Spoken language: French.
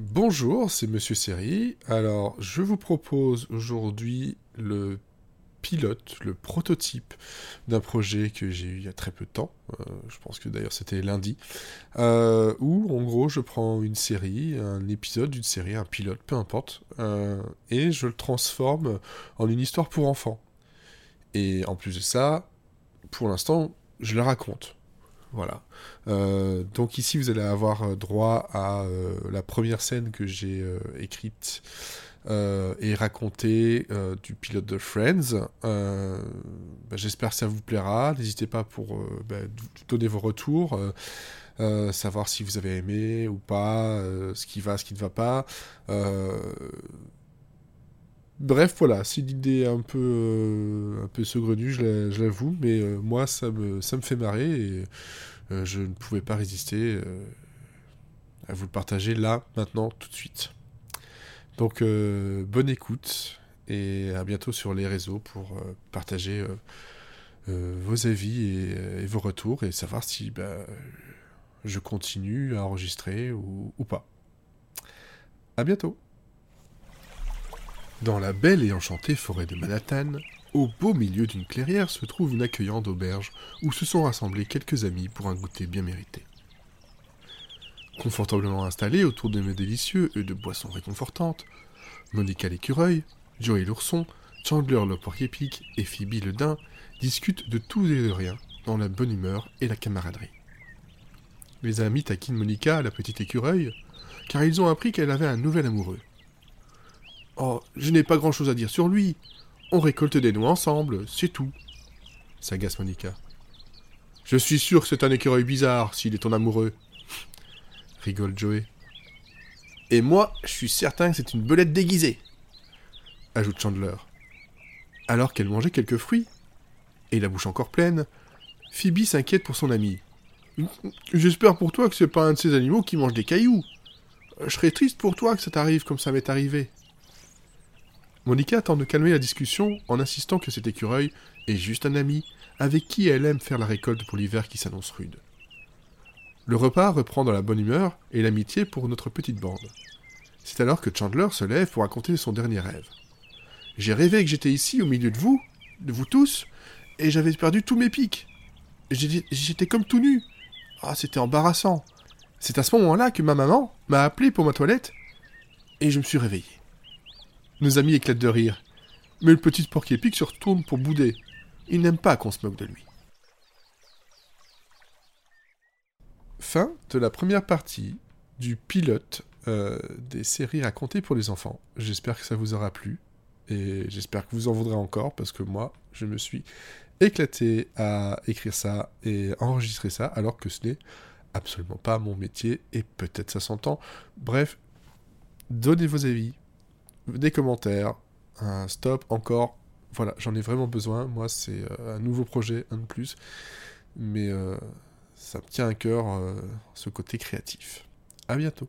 Bonjour, c'est Monsieur Seri. Alors, je vous propose aujourd'hui le pilote, le prototype d'un projet que j'ai eu il y a très peu de temps. Euh, je pense que d'ailleurs c'était lundi. euh, où, en gros, je prends une série, un épisode d'une série, un pilote, peu importe, euh, et je le transforme en une histoire pour enfants. Et en plus de ça, pour l'instant, je le raconte. Voilà. Euh, donc ici, vous allez avoir droit à euh, la première scène que j'ai euh, écrite euh, et racontée euh, du pilote de Friends. Euh, bah, J'espère que ça vous plaira. N'hésitez pas pour euh, bah, donner vos retours, euh, euh, savoir si vous avez aimé ou pas, euh, ce qui va, ce qui ne va pas. Euh, Bref, voilà, c'est une idée un peu, euh, saugrenue, je l'a- je l'avoue, mais euh, moi, ça me, fait marrer et euh, je ne pouvais pas résister à vous le partager là, maintenant, tout de suite. Donc, bonne écoute et à bientôt sur les réseaux pour partager vos avis et, et vos retours et savoir si bah, je continue à enregistrer ou, ou pas. À bientôt! Dans la belle et enchantée forêt de Manhattan, au beau milieu d'une clairière se trouve une accueillante auberge où se sont rassemblés quelques amis pour un goûter bien mérité. Confortablement installés autour de mets délicieux et de boissons réconfortantes, Monica l'écureuil, Joey l'ourson, Chandler le porc-épic et Phoebe le daim discutent de tout et de rien dans la bonne humeur et la camaraderie. Les amis taquinent Monica, la petite écureuil, car ils ont appris qu'elle avait un nouvel amoureux. Oh, je n'ai pas grand-chose à dire sur lui. On récolte des noix ensemble, c'est tout. S'agace Monica. Je suis sûr que c'est un écureuil bizarre s'il est ton amoureux. Rigole Joey. Et moi, je suis certain que c'est une belette déguisée. Ajoute Chandler. Alors qu'elle mangeait quelques fruits, et la bouche encore pleine, Phoebe s'inquiète pour son ami. J'espère pour toi que c'est pas un de ces animaux qui mange des cailloux. Je serais triste pour toi que ça t'arrive comme ça m'est arrivé. Monica tente de calmer la discussion en insistant que cet écureuil est juste un ami avec qui elle aime faire la récolte pour l'hiver qui s'annonce rude. Le repas reprend dans la bonne humeur et l'amitié pour notre petite bande. C'est alors que Chandler se lève pour raconter son dernier rêve. J'ai rêvé que j'étais ici au milieu de vous, de vous tous, et j'avais perdu tous mes pics. J'étais comme tout nu. Ah, c'était embarrassant. C'est à ce moment-là que ma maman m'a appelé pour ma toilette, et je me suis réveillé. Nos amis éclatent de rire. Mais le petit porc-épic se retourne pour bouder. Il n'aime pas qu'on se moque de lui. Fin de la première partie du pilote euh, des séries racontées pour les enfants. J'espère que ça vous aura plu. Et j'espère que vous en voudrez encore parce que moi, je me suis éclaté à écrire ça et enregistrer ça alors que ce n'est absolument pas mon métier et peut-être ça s'entend. Bref, donnez vos avis, des commentaires, un stop encore. Voilà, j'en ai vraiment besoin. Moi, c'est euh, un nouveau projet, un de plus. Mais euh, ça me tient à cœur euh, ce côté créatif. À bientôt.